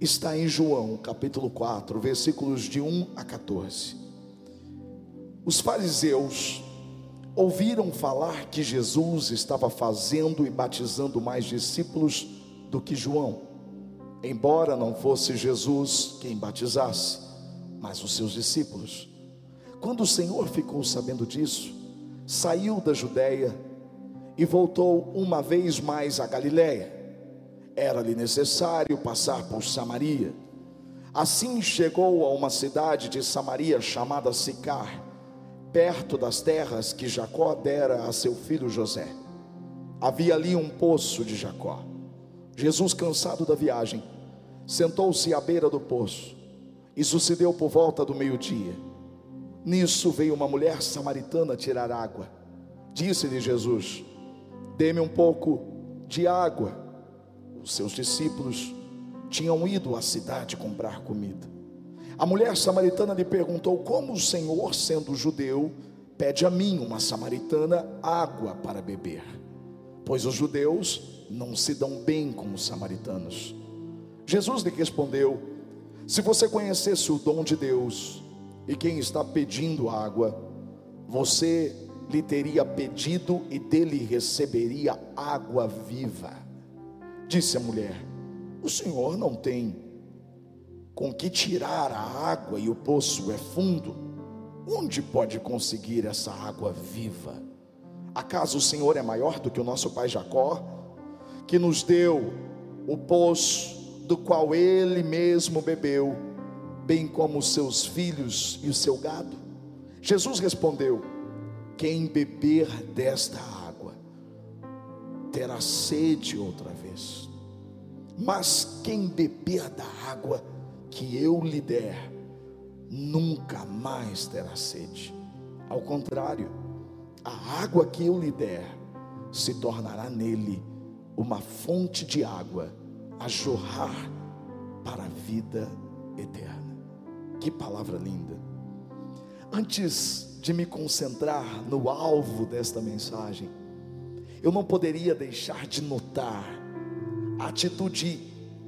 está em João, capítulo 4, versículos de 1 a 14. Os fariseus ouviram falar que Jesus estava fazendo e batizando mais discípulos do que João, embora não fosse Jesus quem batizasse, mas os seus discípulos. Quando o Senhor ficou sabendo disso, saiu da Judéia e voltou uma vez mais a Galiléia. Era-lhe necessário passar por Samaria. Assim chegou a uma cidade de Samaria chamada Sicar perto das terras que Jacó dera a seu filho José. Havia ali um poço de Jacó. Jesus, cansado da viagem, sentou-se à beira do poço. E sucedeu por volta do meio-dia. Nisso veio uma mulher samaritana tirar água. Disse-lhe Jesus: Dê-me um pouco de água. Os seus discípulos tinham ido à cidade comprar comida. A mulher samaritana lhe perguntou: Como o Senhor, sendo judeu, pede a mim, uma samaritana, água para beber? Pois os judeus não se dão bem com os samaritanos. Jesus lhe respondeu: Se você conhecesse o dom de Deus e quem está pedindo água, você lhe teria pedido e dele receberia água viva. Disse a mulher: O Senhor não tem com que tirar a água e o poço é fundo, onde pode conseguir essa água viva? Acaso o Senhor é maior do que o nosso pai Jacó, que nos deu o poço do qual ele mesmo bebeu, bem como os seus filhos e o seu gado? Jesus respondeu: Quem beber desta água terá sede outra vez, mas quem beber da água que eu lhe der, nunca mais terá sede. Ao contrário, a água que eu lhe der se tornará nele uma fonte de água a jorrar para a vida eterna. Que palavra linda. Antes de me concentrar no alvo desta mensagem, eu não poderia deixar de notar a atitude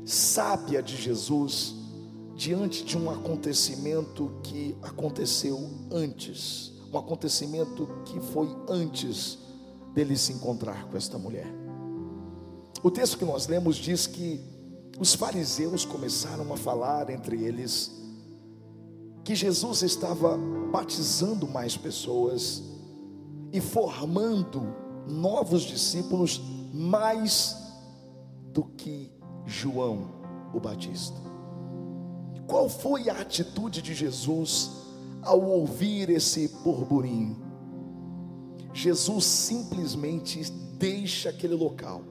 sábia de Jesus diante de um acontecimento que aconteceu antes, um acontecimento que foi antes dele se encontrar com esta mulher. O texto que nós lemos diz que os fariseus começaram a falar entre eles que Jesus estava batizando mais pessoas e formando novos discípulos mais do que João o Batista. Qual foi a atitude de Jesus ao ouvir esse burburinho? Jesus simplesmente deixa aquele local,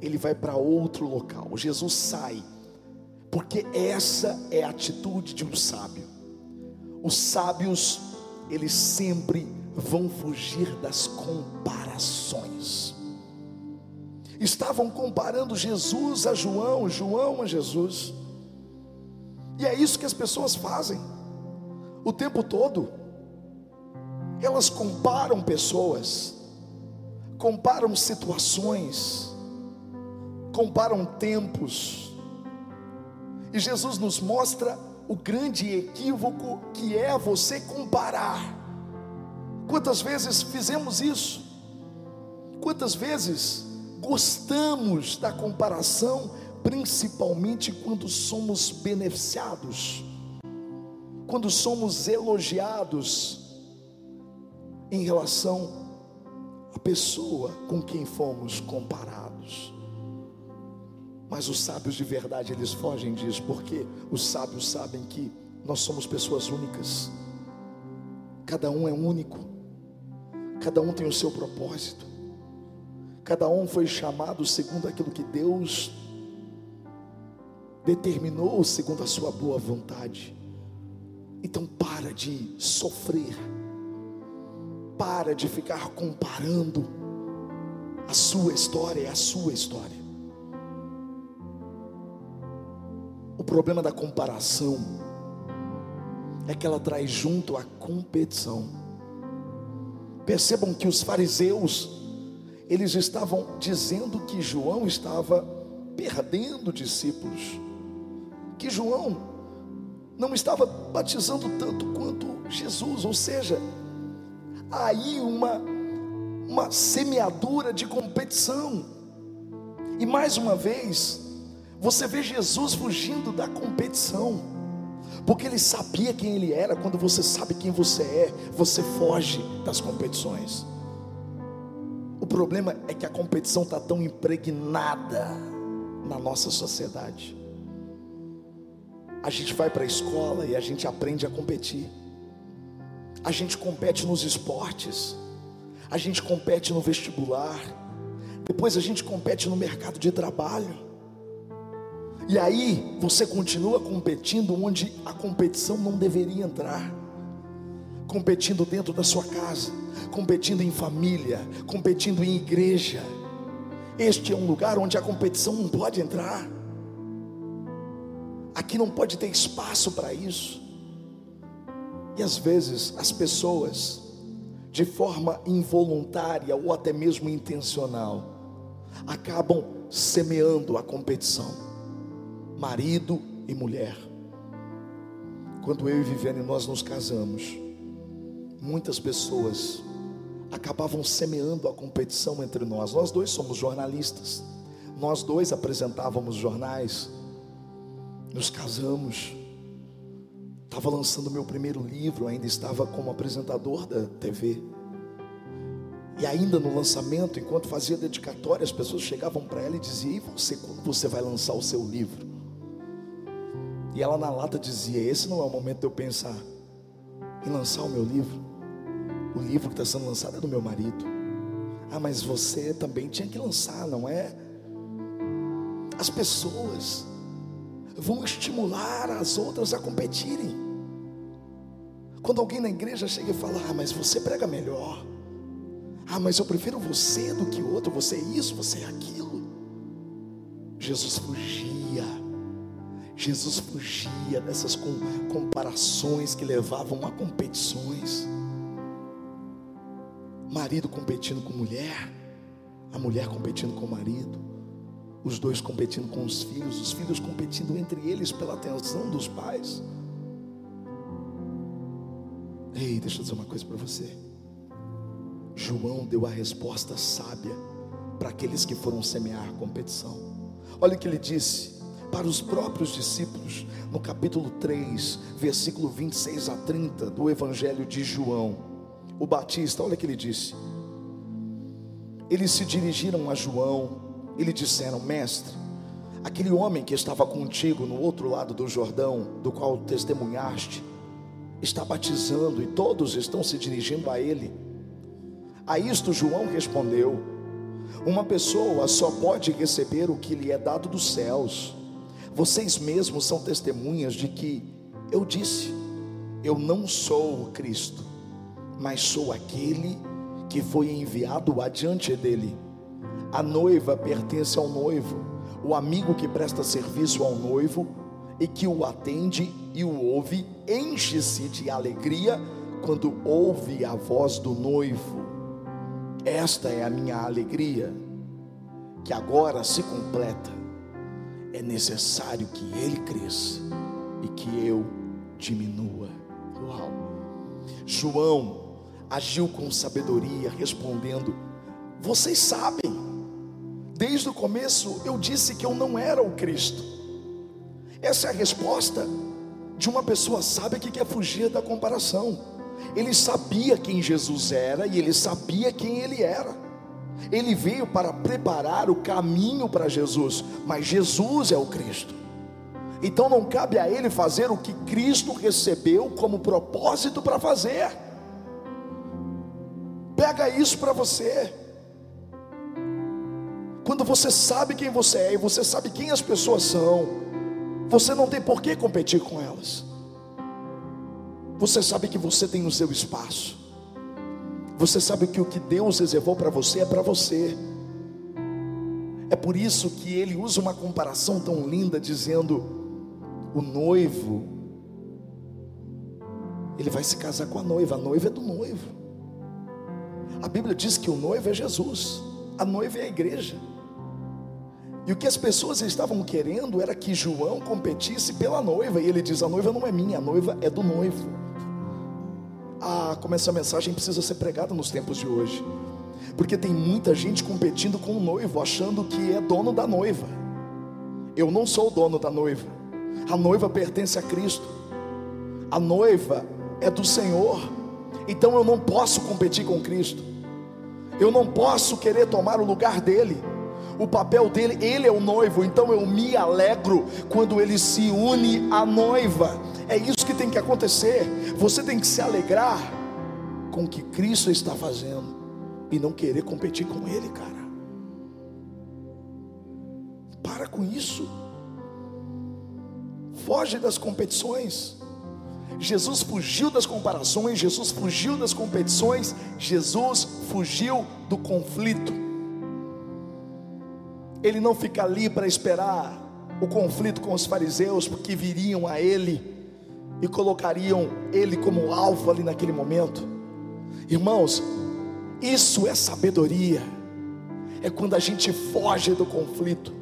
ele vai para outro local. Jesus sai, porque essa é a atitude de um sábio. Os sábios, eles sempre vão fugir das comparações. Estavam comparando Jesus a João, João a Jesus. E é isso que as pessoas fazem o tempo todo. Elas comparam pessoas, comparam situações, comparam tempos. E Jesus nos mostra o grande equívoco que é você comparar. Quantas vezes fizemos isso? Quantas vezes gostamos da comparação principalmente quando somos beneficiados, quando somos elogiados em relação à pessoa com quem fomos comparados. Mas os sábios de verdade, eles fogem disso, porque os sábios sabem que nós somos pessoas únicas, cada um é único, cada um tem o seu propósito, cada um foi chamado segundo aquilo que Deus determinou segundo a sua boa vontade. Então para de sofrer, para de ficar comparando a sua história é a sua história. O problema da comparação é que ela traz junto a competição. Percebam que os fariseus, eles estavam dizendo que João estava perdendo discípulos que João não estava batizando tanto quanto Jesus, ou seja, aí uma uma semeadura de competição. E mais uma vez, você vê Jesus fugindo da competição, porque ele sabia quem ele era. Quando você sabe quem você é, você foge das competições. O problema é que a competição está tão impregnada na nossa sociedade. A gente vai para a escola e a gente aprende a competir. A gente compete nos esportes a gente compete no vestibular, depois a gente compete no mercado de trabalho. E aí você continua competindo onde a competição não deveria entrar. Competindo dentro da sua casa, competindo em família, competindo em igreja. Este é um lugar onde a competição não pode entrar. Aqui não pode ter espaço para isso. E às vezes as pessoas de forma involuntária ou até mesmo intencional, acabam semeando a competição, marido e mulher. Quando eu e Viviane nós nos casamos, muitas pessoas acabavam semeando a competição entre nós. Nós dois somos jornalistas, nós dois apresentávamos jornais, nos casamos Estava lançando meu primeiro livro, ainda estava como apresentador da TV. E ainda no lançamento, enquanto fazia dedicatória, as pessoas chegavam para ela e diziam: E você, quando você vai lançar o seu livro? E ela na lata dizia: Esse não é o momento de eu pensar em lançar o meu livro. O livro que está sendo lançado é do meu marido. Ah, mas você também tinha que lançar, não é? As pessoas vão estimular as outras a competirem. Quando alguém na igreja chega e fala: Ah, mas você prega melhor. Ah, mas eu prefiro você do que outro. Você é isso, você é aquilo. Jesus fugia. Jesus fugia dessas comparações que levavam a competições. Marido competindo com mulher, a mulher competindo com o marido os dois competindo com os filhos, os filhos competindo entre eles pela atenção dos pais. Ei, deixa eu dizer uma coisa para você. João deu a resposta sábia para aqueles que foram semear competição. Olha o que ele disse para os próprios discípulos, no capítulo 3, versículo 26 a 30 do Evangelho de João, o Batista, olha o que ele disse. Eles se dirigiram a João e lhe disseram: Mestre, aquele homem que estava contigo no outro lado do Jordão, do qual testemunhaste, está batizando e todos estão se dirigindo a ele. A isto João respondeu: Uma pessoa só pode receber o que lhe é dado dos céus. Vocês mesmos são testemunhas de que eu disse: Eu não sou o Cristo, mas sou aquele que foi enviado adiante dele. A noiva pertence ao noivo, o amigo que presta serviço ao noivo e que o atende e o ouve, enche-se de alegria quando ouve a voz do noivo. Esta é a minha alegria, que agora se completa. É necessário que ele cresça e que eu diminua. Uau! João agiu com sabedoria, respondendo: Vocês sabem Desde o começo eu disse que eu não era o Cristo. Essa é a resposta de uma pessoa sábia que quer fugir da comparação. Ele sabia quem Jesus era e ele sabia quem ele era. Ele veio para preparar o caminho para Jesus, mas Jesus é o Cristo. Então não cabe a ele fazer o que Cristo recebeu como propósito para fazer. Pega isso para você. Quando você sabe quem você é e você sabe quem as pessoas são, você não tem por que competir com elas. Você sabe que você tem o seu espaço. Você sabe que o que Deus reservou para você é para você. É por isso que ele usa uma comparação tão linda, dizendo: o noivo, ele vai se casar com a noiva, a noiva é do noivo. A Bíblia diz que o noivo é Jesus, a noiva é a igreja. E o que as pessoas estavam querendo era que João competisse pela noiva. E ele diz: A noiva não é minha, a noiva é do noivo. Ah, como essa mensagem precisa ser pregada nos tempos de hoje. Porque tem muita gente competindo com o noivo, achando que é dono da noiva. Eu não sou o dono da noiva. A noiva pertence a Cristo. A noiva é do Senhor. Então eu não posso competir com Cristo. Eu não posso querer tomar o lugar dele. O papel dele, ele é o noivo, então eu me alegro quando ele se une à noiva. É isso que tem que acontecer. Você tem que se alegrar com o que Cristo está fazendo e não querer competir com ele, cara. Para com isso. Foge das competições. Jesus fugiu das comparações, Jesus fugiu das competições, Jesus fugiu do conflito. Ele não fica ali para esperar o conflito com os fariseus, porque viriam a ele e colocariam ele como alvo ali naquele momento. Irmãos, isso é sabedoria. É quando a gente foge do conflito.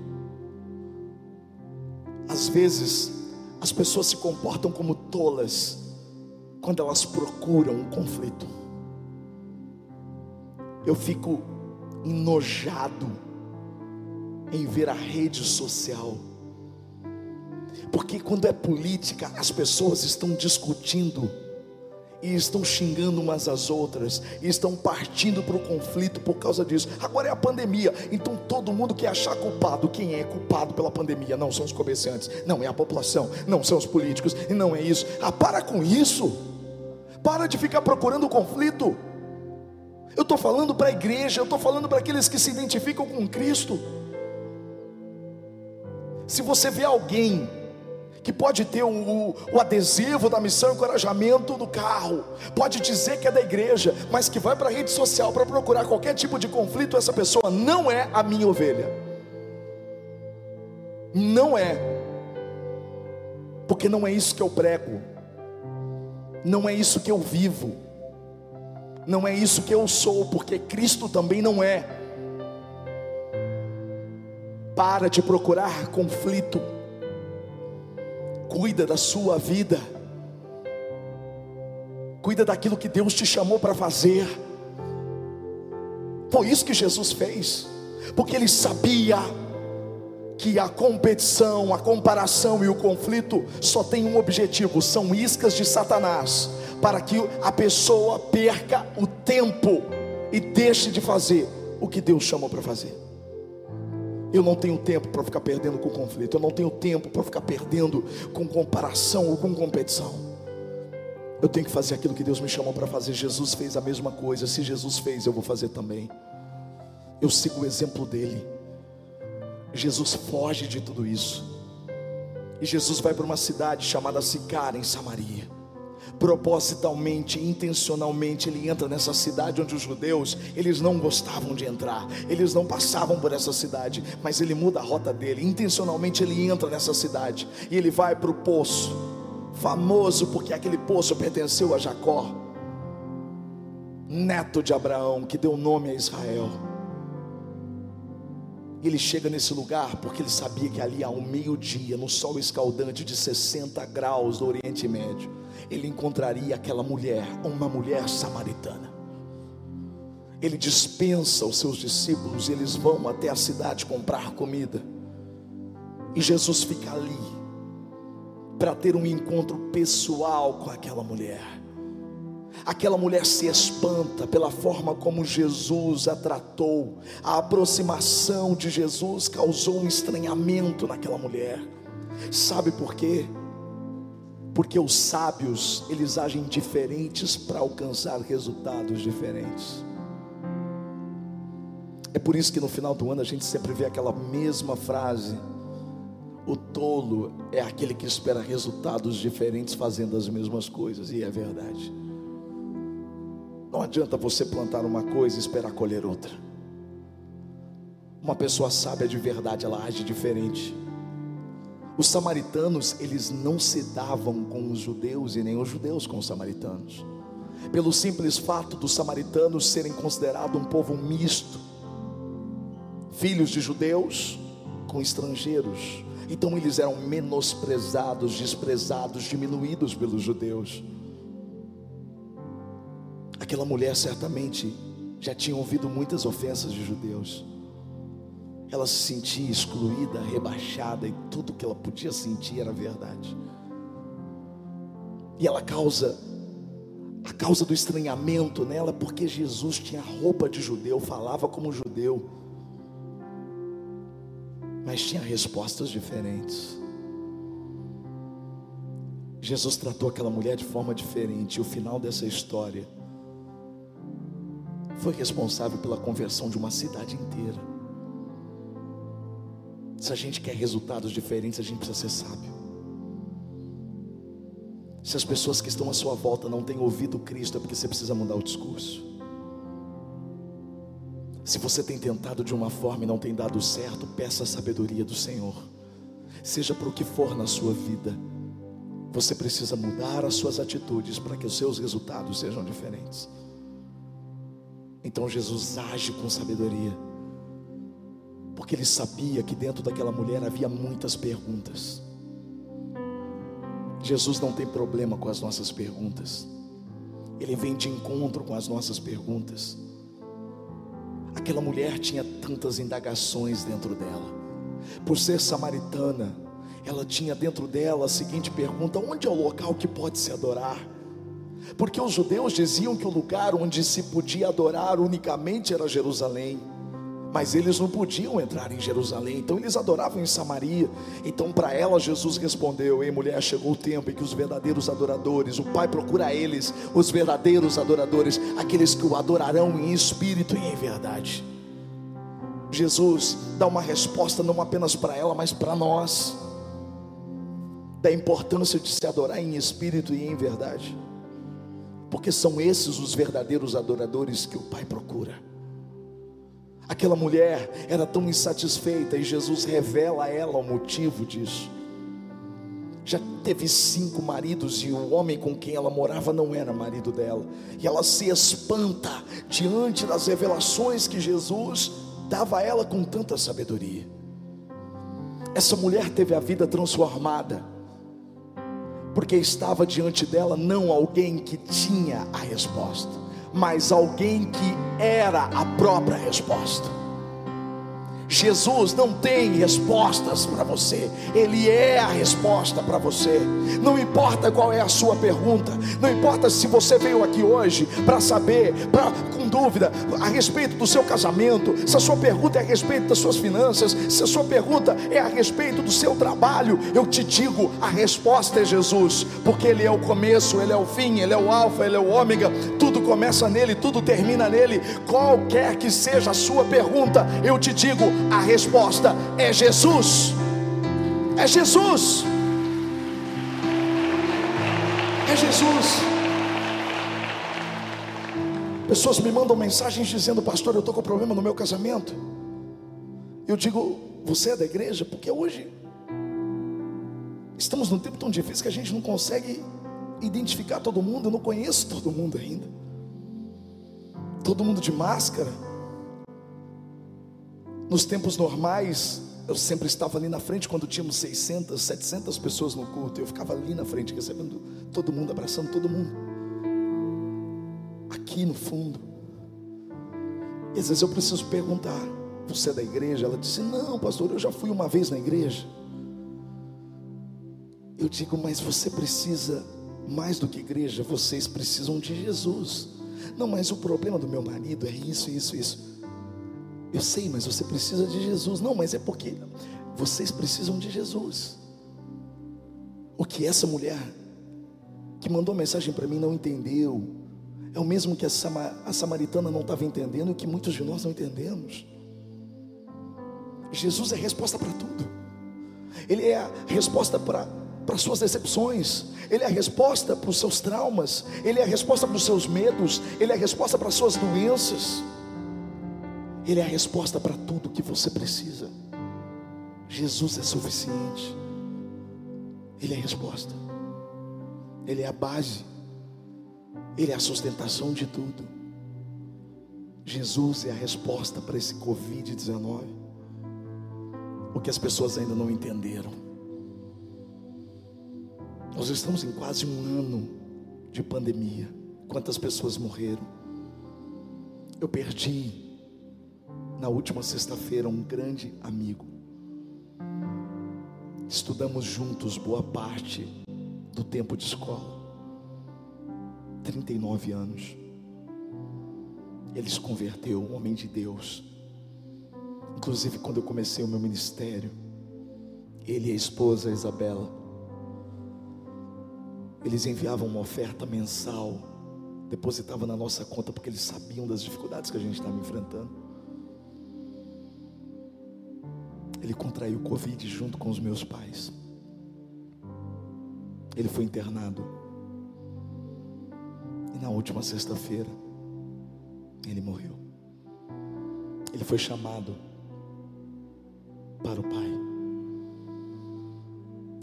Às vezes, as pessoas se comportam como tolas quando elas procuram um conflito. Eu fico enojado em ver a rede social. Porque quando é política, as pessoas estão discutindo e estão xingando umas às outras, e estão partindo para o conflito por causa disso. Agora é a pandemia, então todo mundo quer achar culpado. Quem é culpado pela pandemia? Não são os comerciantes, não é a população, não são os políticos, e não é isso. Ah, para com isso, para de ficar procurando conflito. Eu estou falando para a igreja, eu estou falando para aqueles que se identificam com Cristo. Se você vê alguém que pode ter o, o, adesivo da missão encorajamento no carro, pode dizer que é da igreja, mas que vai para a rede social para procurar qualquer tipo de conflito, essa pessoa não é a minha ovelha. Não é, porque não é isso que eu prego, não é isso que eu vivo, não é isso que eu sou, porque Cristo também não é. Para de procurar conflito Cuida da sua vida. Cuida daquilo que Deus te chamou para fazer. Foi isso que Jesus fez, porque ele sabia que a competição, a comparação e o conflito só tem um objetivo: são iscas de Satanás, para que a pessoa perca o tempo e deixe de fazer o que Deus chamou para fazer. Eu não tenho tempo para ficar perdendo com conflito. Eu não tenho tempo para ficar perdendo com comparação ou com competição. Eu tenho que fazer aquilo que Deus me chamou para fazer. Jesus fez a mesma coisa. Se Jesus fez, eu vou fazer também. Eu sigo o exemplo dele. Jesus foge de tudo isso. E Jesus vai para uma cidade chamada Sicar, em Samaria propositalmente, intencionalmente, ele entra nessa cidade onde os judeus, eles não gostavam de entrar, eles não passavam por essa cidade, mas ele muda a rota dele, intencionalmente ele entra nessa cidade, e ele vai para o poço, famoso porque aquele poço pertenceu a Jacó, neto de Abraão, que deu nome a Israel. Ele chega nesse lugar porque ele sabia que ali ao meio-dia, no sol escaldante de 60 graus do Oriente Médio, ele encontraria aquela mulher, uma mulher samaritana. Ele dispensa os seus discípulos, eles vão até a cidade comprar comida. E Jesus fica ali para ter um encontro pessoal com aquela mulher. Aquela mulher se espanta pela forma como Jesus a tratou. A aproximação de Jesus causou um estranhamento naquela mulher. Sabe por quê? porque os sábios, eles agem diferentes para alcançar resultados diferentes. É por isso que no final do ano a gente sempre vê aquela mesma frase: o tolo é aquele que espera resultados diferentes fazendo as mesmas coisas, e é verdade. Não adianta você plantar uma coisa e esperar colher outra. Uma pessoa sábia de verdade, ela age diferente. Os samaritanos, eles não se davam com os judeus e nem os judeus com os samaritanos. Pelo simples fato dos samaritanos serem considerados um povo misto, filhos de judeus com estrangeiros. Então eles eram menosprezados, desprezados, diminuídos pelos judeus. Aquela mulher certamente já tinha ouvido muitas ofensas de judeus. Ela se sentia excluída, rebaixada, e tudo que ela podia sentir era verdade. E ela causa a causa do estranhamento nela, porque Jesus tinha roupa de judeu, falava como judeu, mas tinha respostas diferentes. Jesus tratou aquela mulher de forma diferente, e o final dessa história foi responsável pela conversão de uma cidade inteira. Se a gente quer resultados diferentes, a gente precisa ser sábio. Se as pessoas que estão à sua volta não têm ouvido Cristo, é porque você precisa mudar o discurso. Se você tem tentado de uma forma e não tem dado certo, peça a sabedoria do Senhor. Seja para o que for na sua vida, você precisa mudar as suas atitudes para que os seus resultados sejam diferentes. Então Jesus age com sabedoria, porque ele sabia que dentro daquela mulher havia muitas perguntas. Jesus não tem problema com as nossas perguntas, ele vem de encontro com as nossas perguntas. Aquela mulher tinha tantas indagações dentro dela, por ser samaritana, ela tinha dentro dela a seguinte pergunta: onde é o local que pode se adorar? Porque os judeus diziam que o lugar onde se podia adorar unicamente era Jerusalém. Mas eles não podiam entrar em Jerusalém, então eles adoravam em Samaria. Então, para ela, Jesus respondeu: Ei, mulher, chegou o tempo em que os verdadeiros adoradores, o Pai procura eles, os verdadeiros adoradores, aqueles que o adorarão em espírito e em verdade. Jesus dá uma resposta não apenas para ela, mas para nós, da importância de se adorar em espírito e em verdade porque são esses os verdadeiros adoradores que o Pai procura. Aquela mulher era tão insatisfeita e Jesus revela a ela o motivo disso. Já teve cinco maridos e o homem com quem ela morava não era marido dela. E ela se espanta diante das revelações que Jesus dava a ela com tanta sabedoria. Essa mulher teve a vida transformada porque estava diante dela não alguém que tinha a resposta, mas alguém que era a própria resposta. Jesus não tem respostas para você, Ele é a resposta para você. Não importa qual é a sua pergunta, não importa se você veio aqui hoje para saber, com dúvida, a respeito do seu casamento, se a sua pergunta é a respeito das suas finanças, se a sua pergunta é a respeito do seu trabalho, eu te digo: a resposta é Jesus, porque Ele é o começo, Ele é o fim, Ele é o Alfa, Ele é o Ômega, tudo começa nele, tudo termina nele. Qualquer que seja a sua pergunta, eu te digo: a resposta é Jesus. É Jesus. É Jesus. Pessoas me mandam mensagens dizendo, pastor, eu estou com problema no meu casamento. Eu digo, você é da igreja? Porque hoje estamos num tempo tão difícil que a gente não consegue identificar todo mundo. Eu não conheço todo mundo ainda. Todo mundo de máscara. Nos tempos normais, eu sempre estava ali na frente quando tínhamos 600, 700 pessoas no culto. Eu ficava ali na frente recebendo todo mundo, abraçando todo mundo. Aqui no fundo. E às vezes eu preciso perguntar: Você é da igreja? Ela disse: Não, pastor, eu já fui uma vez na igreja. Eu digo: Mas você precisa, mais do que igreja, vocês precisam de Jesus. Não, mas o problema do meu marido é isso, isso, isso. Eu sei, mas você precisa de Jesus. Não, mas é porque vocês precisam de Jesus. O que essa mulher que mandou mensagem para mim não entendeu, é o mesmo que a, samaritana não estava entendendo e que muitos de nós não entendemos. Jesus é a resposta para tudo. Ele é a resposta para para suas decepções, Ele é a resposta para os seus traumas, Ele é a resposta para os seus medos, Ele é a resposta para as suas doenças. Ele é a resposta para tudo que você precisa. Jesus é suficiente. Ele é a resposta. Ele é a base. Ele é a sustentação de tudo. Jesus é a resposta para esse Covid-19. o que as pessoas ainda não entenderam. Nós estamos em quase um ano de pandemia. Quantas pessoas morreram? Eu perdi na última sexta-feira um grande amigo. Estudamos juntos boa parte do tempo de escola. 39 anos. Ele se converteu, um homem de Deus. Inclusive, quando eu comecei o meu ministério, ele e a esposa Isabela, eles enviavam uma oferta mensal, depositavam na nossa conta, porque eles sabiam das dificuldades que a gente estava enfrentando. Ele contraiu Covid junto com os meus pais. Ele foi internado. E na última sexta-feira, ele morreu. Ele foi chamado para o Pai.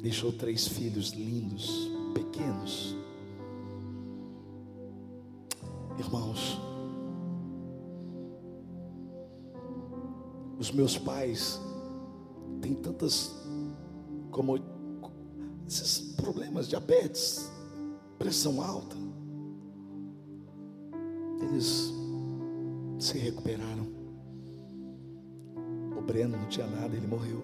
Deixou três filhos lindos, pequenos. Irmãos, os meus pais têm tantas como esses problemas, diabetes, pressão alta. Eles se recuperaram. O Breno não tinha nada, ele morreu.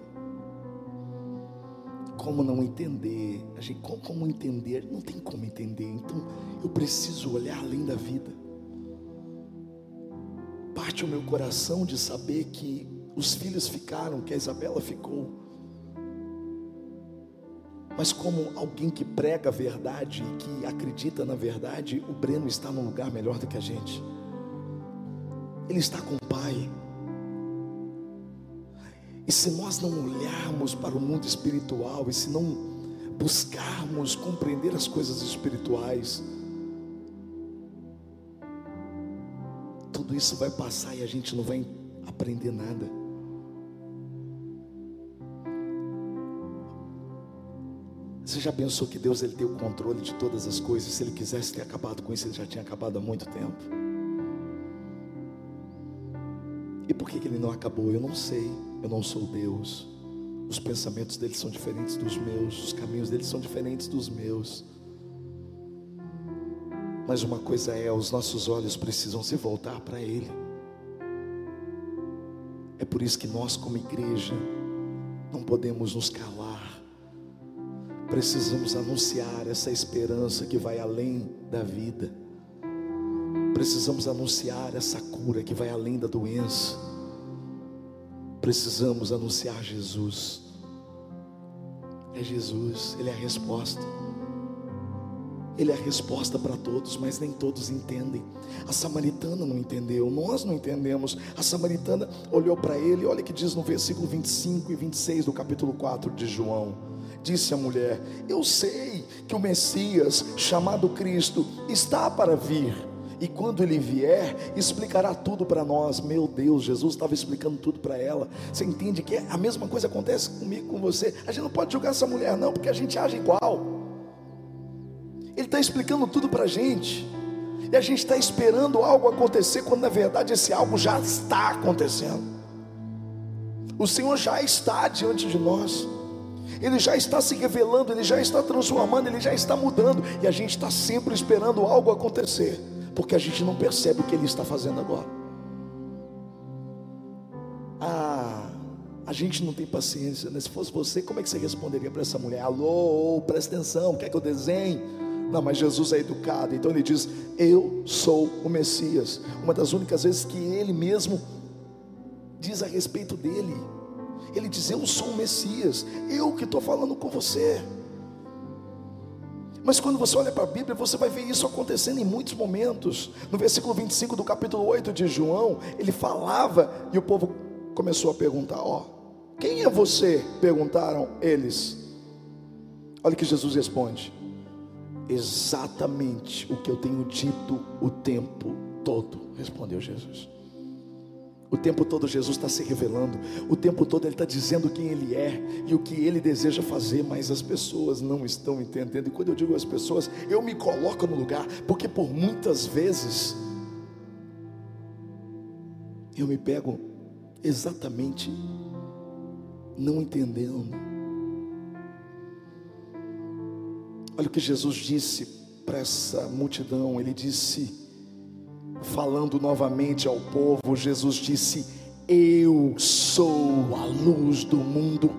Como não entender? A gente, como, como entender? Não tem como entender. Então eu preciso olhar além da vida. Parte o meu coração de saber que os filhos ficaram, que a Isabela ficou. Mas como alguém que prega a verdade e que acredita na verdade, o Breno está num lugar melhor do que a gente. Ele está com o Pai. E se nós não olharmos para o mundo espiritual, e se não buscarmos compreender as coisas espirituais, tudo isso vai passar e a gente não vai aprender nada. Você já pensou que Deus ele tem o controle de todas as coisas? Se ele quisesse ter acabado com isso, ele já tinha acabado há muito tempo. E por que, que ele não acabou? Eu não sei. Eu não sou Deus. Os pensamentos dele são diferentes dos meus, os caminhos dele são diferentes dos meus. Mas uma coisa é, os nossos olhos precisam se voltar para Ele. É por isso que nós, como igreja, não podemos nos calar. Precisamos anunciar essa esperança que vai além da vida. Precisamos anunciar essa cura que vai além da doença. Precisamos anunciar Jesus. É Jesus, Ele é a resposta. Ele é a resposta para todos, mas nem todos entendem. A samaritana não entendeu, nós não entendemos. A samaritana olhou para ele, olha que diz no versículo 25 e 26 do capítulo 4 de João. Disse a mulher: Eu sei que o Messias, chamado Cristo, está para vir e quando ele vier, explicará tudo para nós. Meu Deus, Jesus estava explicando tudo para ela. Você entende que a mesma coisa acontece comigo, com você. A gente não pode julgar essa mulher, não, porque a gente age igual. Ele está explicando tudo para a gente. E a gente está esperando algo acontecer, quando na verdade esse algo já está acontecendo. O Senhor já está diante de nós. Ele já está se revelando, Ele já está transformando, Ele já está mudando, e a gente está sempre esperando algo acontecer porque a gente não percebe o que ele está fazendo agora. Ah, a gente não tem paciência, né? Se fosse você, como é que você responderia para essa mulher? Alô, presta atenção, quer que eu desenhe? Não, mas Jesus é educado, então ele diz: Eu sou o Messias. Uma das únicas vezes que ele mesmo diz a respeito dele. Ele diz: Eu sou o Messias, eu que estou falando com você. Mas quando você olha para a Bíblia, você vai ver isso acontecendo em muitos momentos. No versículo 25 do capítulo 8 de João, ele falava e o povo começou a perguntar: Ó, quem é você? Perguntaram eles. Olha que Jesus responde: Exatamente o que eu tenho dito o tempo todo, respondeu Jesus. O tempo todo Jesus está se revelando, o tempo todo Ele está dizendo quem Ele é e o que Ele deseja fazer, mas as pessoas não estão entendendo. E quando eu digo as pessoas, eu me coloco no lugar, porque por muitas vezes eu me pego exatamente não entendendo. Olha o que Jesus disse para essa multidão, ele disse, falando novamente ao povo, Jesus disse: Eu sou a luz do mundo.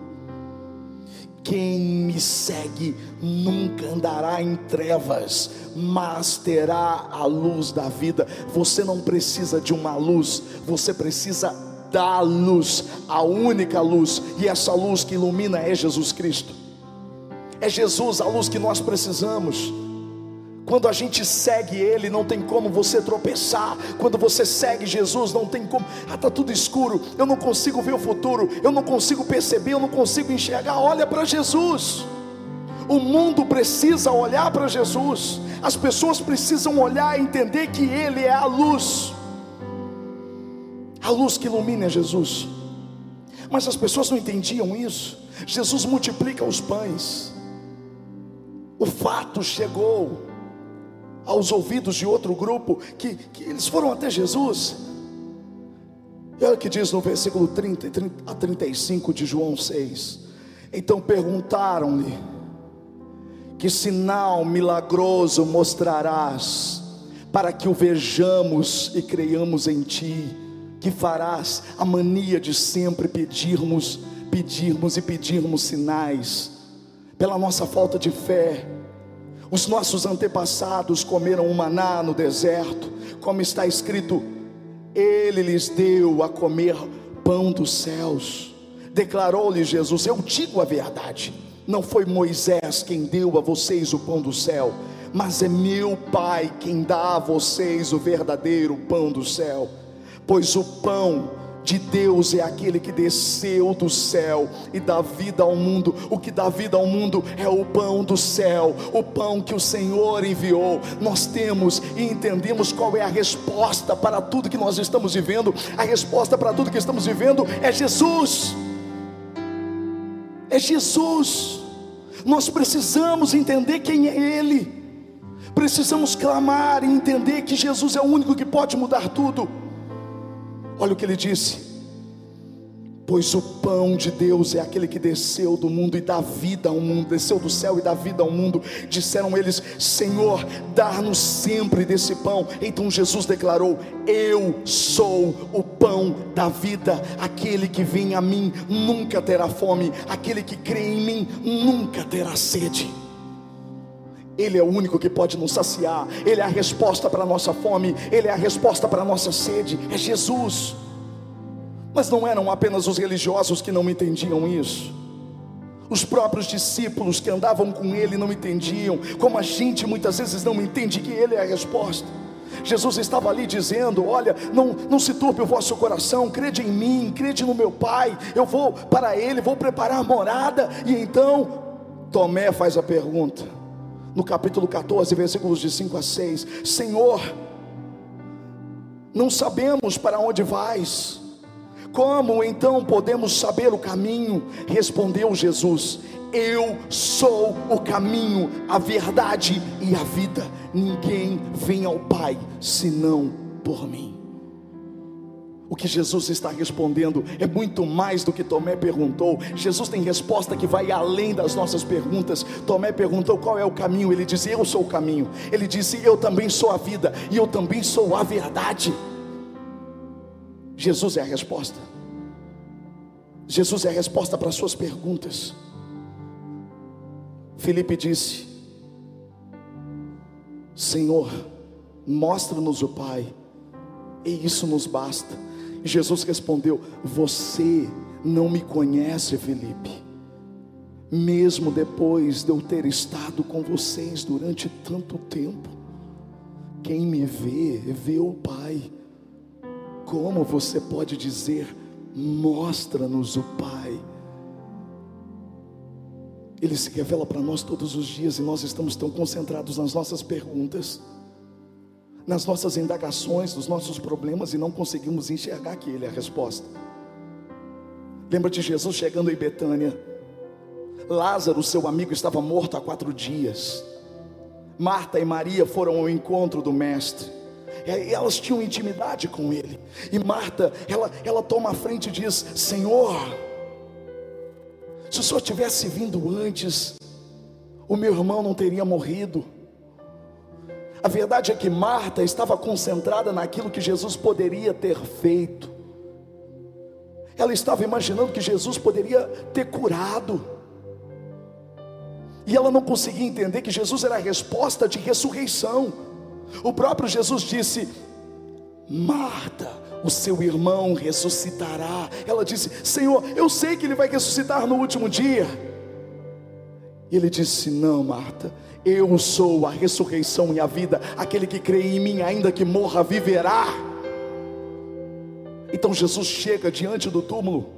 Quem me segue nunca andará em trevas, mas terá a luz da vida. Você não precisa de uma luz, você precisa da luz, a única luz, e essa luz que ilumina é Jesus Cristo. É Jesus a luz que nós precisamos. Quando a gente segue Ele, não tem como você tropeçar. Quando você segue Jesus, não tem como. Ah, está tudo escuro. Eu não consigo ver o futuro. Eu não consigo perceber. Eu não consigo enxergar. Olha para Jesus. O mundo precisa olhar para Jesus. As pessoas precisam olhar e entender que Ele é a luz. A luz que ilumina Jesus. Mas as pessoas não entendiam isso. Jesus multiplica os pães. O fato chegou aos ouvidos de outro grupo, que, que eles foram até Jesus. E olha o que diz no versículo 30, 30 a 35 de João 6. Então perguntaram-lhe: Que sinal milagroso mostrarás, para que o vejamos e creiamos em ti? Que farás a mania de sempre pedirmos, pedirmos e pedirmos sinais, pela nossa falta de fé os nossos antepassados comeram o maná no deserto, como está escrito: Ele lhes deu a comer pão dos céus. Declarou-lhe Jesus: Eu digo a verdade. Não foi Moisés quem deu a vocês o pão do céu, mas é meu Pai quem dá a vocês o verdadeiro pão do céu. Pois o pão de Deus é aquele que desceu do céu e dá vida ao mundo. O que dá vida ao mundo é o pão do céu, o pão que o Senhor enviou. Nós temos e entendemos qual é a resposta para tudo que nós estamos vivendo. A resposta para tudo que estamos vivendo é Jesus. É Jesus. Nós precisamos entender quem é Ele. Precisamos clamar e entender que Jesus é o único que pode mudar tudo. Olha o que ele disse: Pois o pão de Deus é aquele que desceu do mundo e dá vida ao mundo, desceu do céu e dá vida ao mundo. Disseram eles: Senhor, dá-nos sempre desse pão. Então Jesus declarou: Eu sou o pão da vida. Aquele que vem a mim nunca terá fome, aquele que crê em mim nunca terá sede. Ele é o único que pode nos saciar, Ele é a resposta para a nossa fome, Ele é a resposta para a nossa sede, é Jesus. Mas não eram apenas os religiosos que não entendiam isso, os próprios discípulos que andavam com Ele não entendiam, como a gente muitas vezes não entende que Ele é a resposta. Jesus estava ali dizendo: Olha, não, não se turbe o vosso coração, crede em mim, crede no meu Pai, eu vou para Ele, vou preparar morada. E então, Tomé faz a pergunta: no capítulo 14, versículos de 5 a 6: Senhor, não sabemos para onde vais, como então podemos saber o caminho? Respondeu Jesus: Eu sou o caminho, a verdade e a vida. Ninguém vem ao Pai senão por mim. O que Jesus está respondendo é muito mais do que Tomé perguntou. Jesus tem resposta que vai além das nossas perguntas. Tomé perguntou qual é o caminho. Ele disse: Eu sou o caminho. Ele disse: Eu também sou a vida e eu também sou a verdade. Jesus é a resposta. Jesus é a resposta para as suas perguntas. Felipe disse: Senhor, mostra-nos o Pai, e isso nos basta. Jesus respondeu: Você não me conhece, Felipe, mesmo depois de eu ter estado com vocês durante tanto tempo. Quem me vê, vê o Pai. Como você pode dizer, mostra-nos o Pai? Ele se revela para nós todos os dias e nós estamos tão concentrados nas nossas perguntas nas nossas indagações, nos nossos problemas e não conseguimos enxergar que Ele é a resposta. Lembra de Jesus chegando em Betânia? Lázaro, seu amigo, estava morto há quatro dias. Marta e Maria foram ao encontro do Mestre. E elas tinham intimidade com ele. E Marta, ela, ela toma a frente e diz: Senhor, Se o Senhor tivesse vindo antes, o meu irmão não teria morrido. A verdade é que Marta estava concentrada naquilo que Jesus poderia ter feito. Ela estava imaginando que Jesus poderia ter curado. E ela não conseguia entender que Jesus era a resposta de ressurreição. O próprio Jesus disse: Marta, o seu irmão ressuscitará. Ela disse: Senhor, eu sei que ele vai ressuscitar no último dia. E ele disse: Não, Marta, eu sou a ressurreição e a vida. Aquele que crê em mim, ainda que morra, viverá. Então Jesus chega diante do túmulo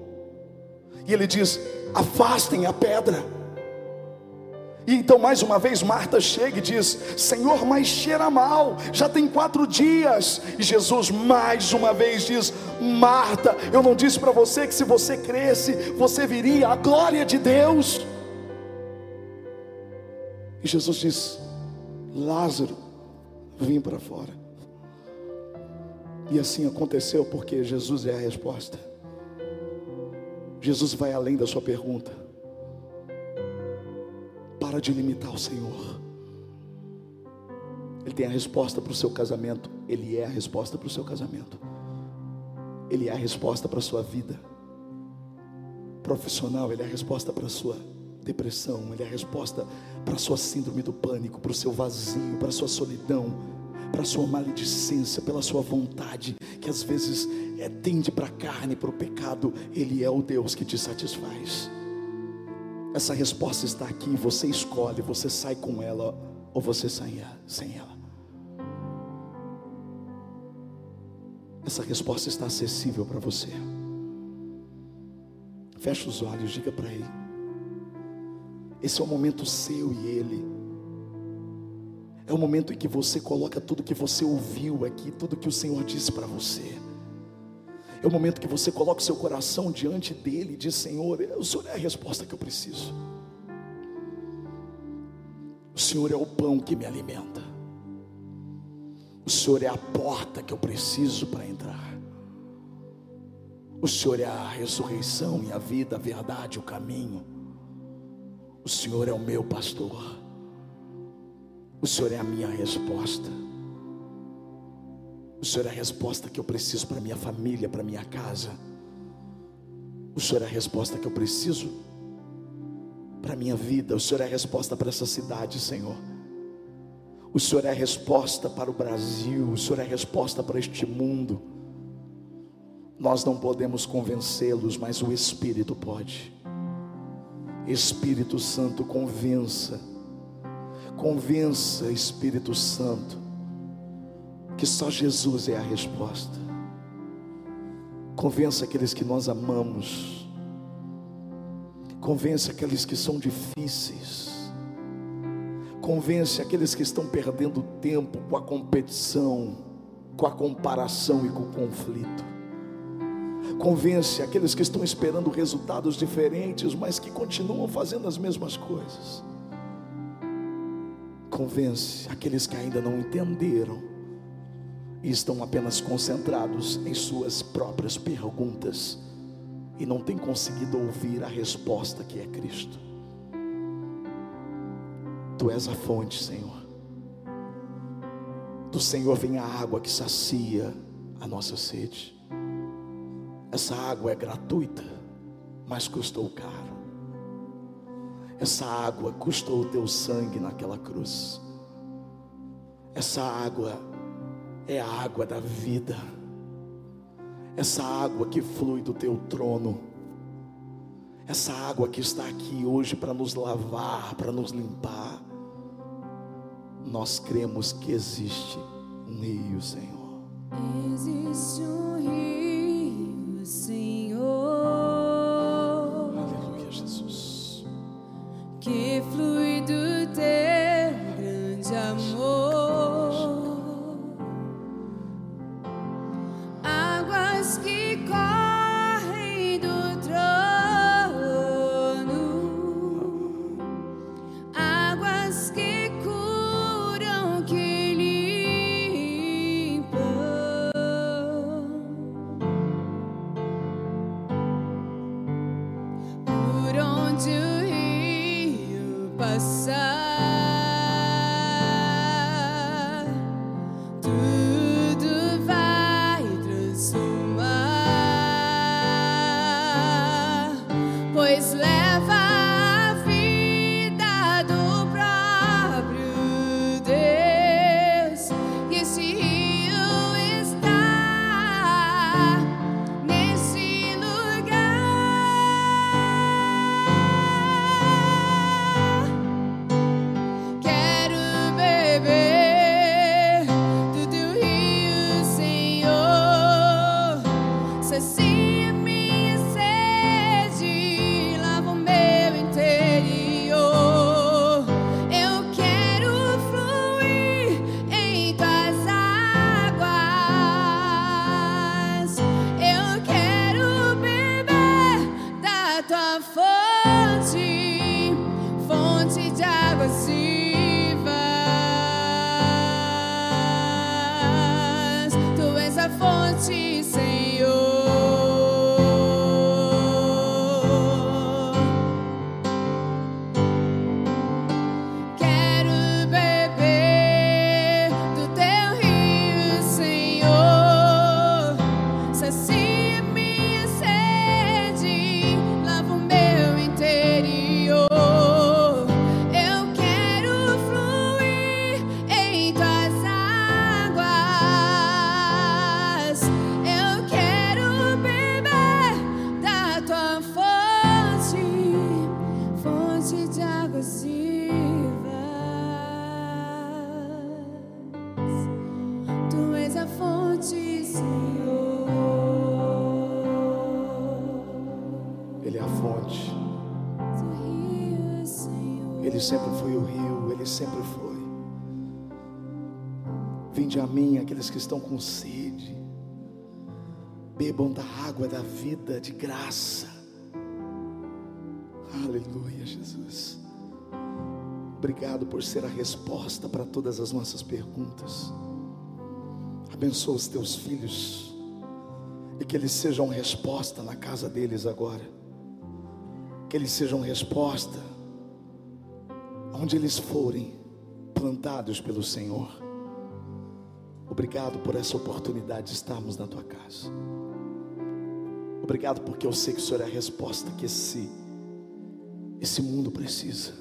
e ele diz: Afastem a pedra. E então, mais uma vez, Marta chega e diz: Senhor, mas cheira mal, já tem quatro dias. E Jesus, mais uma vez, diz: Marta, eu não disse para você que se você cresce, você viria a glória de Deus. E Jesus diz: Lázaro, vim para fora. E assim aconteceu, porque Jesus é a resposta. Jesus vai além da sua pergunta. Para de limitar o Senhor. Ele tem a resposta para o seu casamento. Ele é a resposta para o seu casamento. Ele é a resposta para a sua vida profissional. Ele é a resposta para a sua depressão. Ele é a resposta para a sua síndrome do pânico, para o seu vazio, para a sua solidão, para a sua maledicência, pela sua vontade, que às vezes é, tende para a carne, para o pecado. Ele é o Deus que te satisfaz. Essa resposta está aqui, você escolhe, você sai com ela ou você sai sem ela. Essa resposta está acessível para você. Feche os olhos, diga para ele. Esse é o momento seu e ele. É o momento em que você coloca tudo que você ouviu aqui, tudo que o Senhor disse para você. É o momento que você coloca o seu coração diante dele e diz: Senhor, o Senhor é a resposta que eu preciso. O Senhor é o pão que me alimenta. O Senhor é a porta que eu preciso para entrar. O Senhor é a ressurreição e a vida, a verdade, o caminho. O Senhor é o meu pastor. O Senhor é a minha resposta. O Senhor é a resposta que eu preciso para minha família, para minha casa. O Senhor é a resposta que eu preciso para minha vida. O Senhor é a resposta para essa cidade, Senhor. O Senhor é a resposta para o Brasil. O Senhor é a resposta para este mundo. Nós não podemos convencê-los, mas o Espírito pode. Espírito Santo, convença. Convença, Espírito Santo que só Jesus é a resposta. Convença aqueles que nós amamos. Convence aqueles que são difíceis. Convence aqueles que estão perdendo tempo com a competição, com a comparação e com o conflito. Convence aqueles que estão esperando resultados diferentes, mas que continuam fazendo as mesmas coisas. Convence aqueles que ainda não entenderam e estão apenas concentrados em suas próprias perguntas e não têm conseguido ouvir a resposta que é Cristo. Tu és a fonte, Senhor. Do Senhor vem a água que sacia a nossa sede. Essa água é gratuita, mas custou caro. Essa água custou o teu sangue naquela cruz. Essa água é a água da vida, essa água que flui do teu trono, essa água que está aqui hoje para nos lavar, para nos limpar. Nós cremos que existe um rio, Senhor. Existe um rio, Senhor. Ele é a fonte. Ele sempre foi o rio, ele sempre foi. Vinde a mim aqueles que estão com sede, bebam da água da vida de graça. Aleluia, Jesus. Obrigado por ser a resposta para todas as nossas perguntas. Abençoa os teus filhos e que eles sejam resposta na casa deles agora. Que eles sejam resposta onde eles forem plantados pelo Senhor. Obrigado por essa oportunidade de estarmos na tua casa. Obrigado porque eu sei que o Senhor é a resposta que esse esse mundo precisa.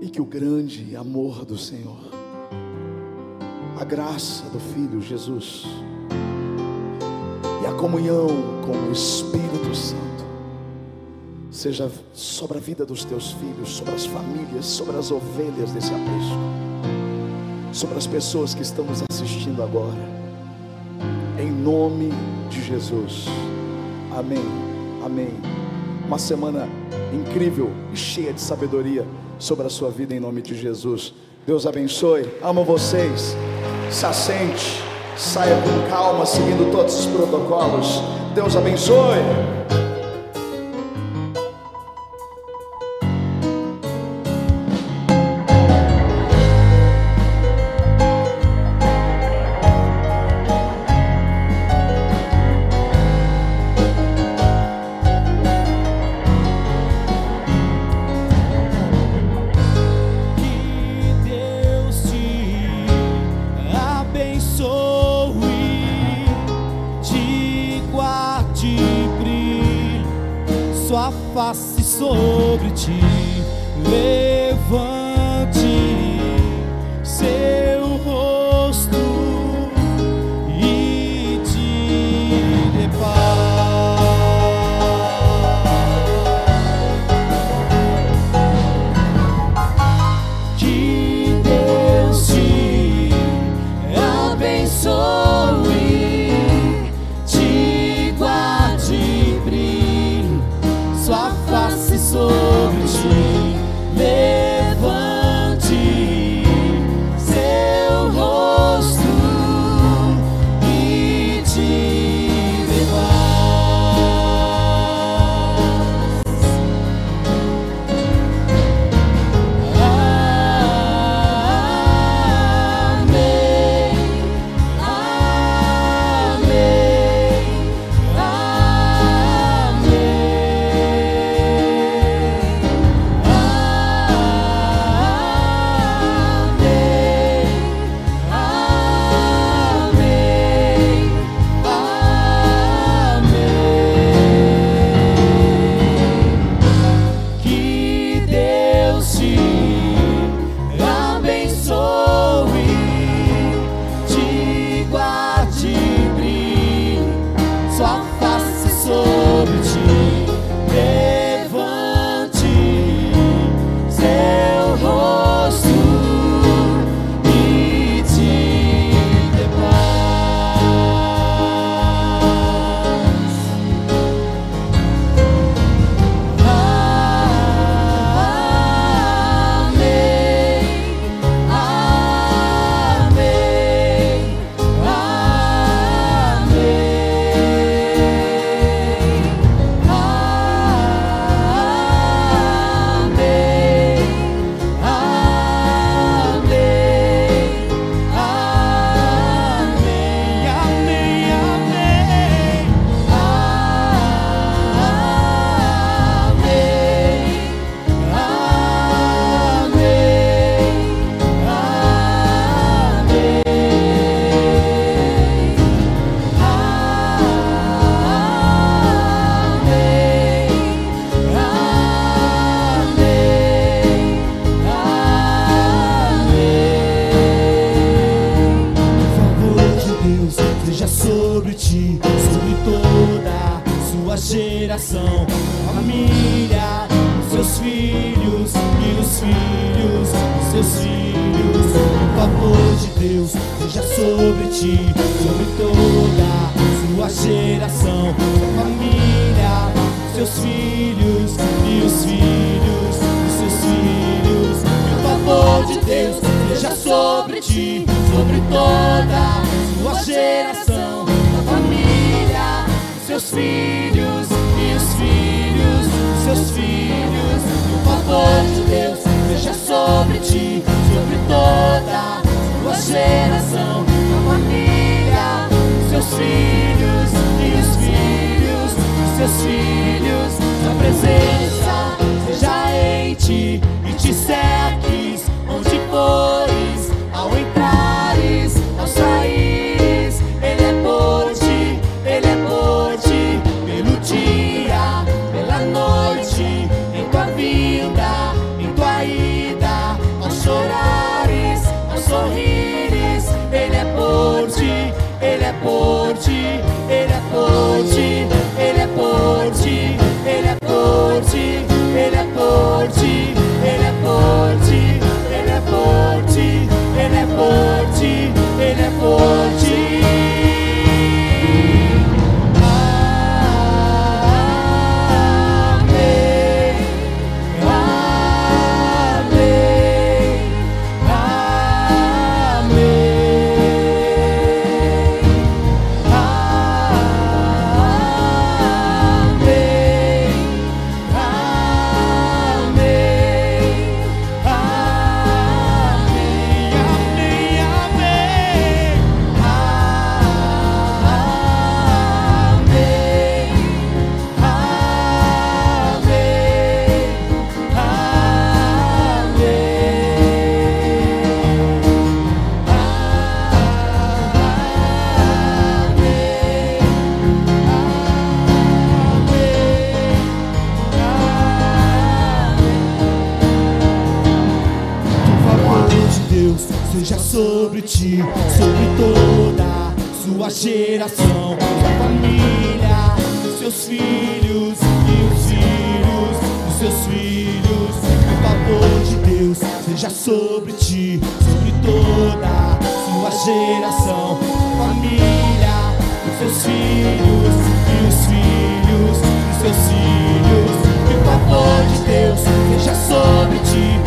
E que o grande amor do Senhor, a graça do Filho Jesus e a comunhão com o Espírito Santo seja sobre a vida dos teus filhos, sobre as famílias, sobre as ovelhas desse aprisco, sobre as pessoas que estão nos assistindo agora, em nome de Jesus, amém, amém. Uma semana incrível e cheia de sabedoria sobre a sua vida, em nome de Jesus. Deus abençoe, amo vocês, se assente, saia com calma, seguindo todos os protocolos. Deus abençoe. forte, Ele é forte, Ele é forte, Ele é forte, Ele é forte, Ele é forte, Ele é forte, Ele é forte, Ele é forte. filhos. O favor de Deus seja sobre ti, sobre toda sua geração, família, os seus filhos e os filhos dos seus filhos. Que o favor de Deus seja sobre ti.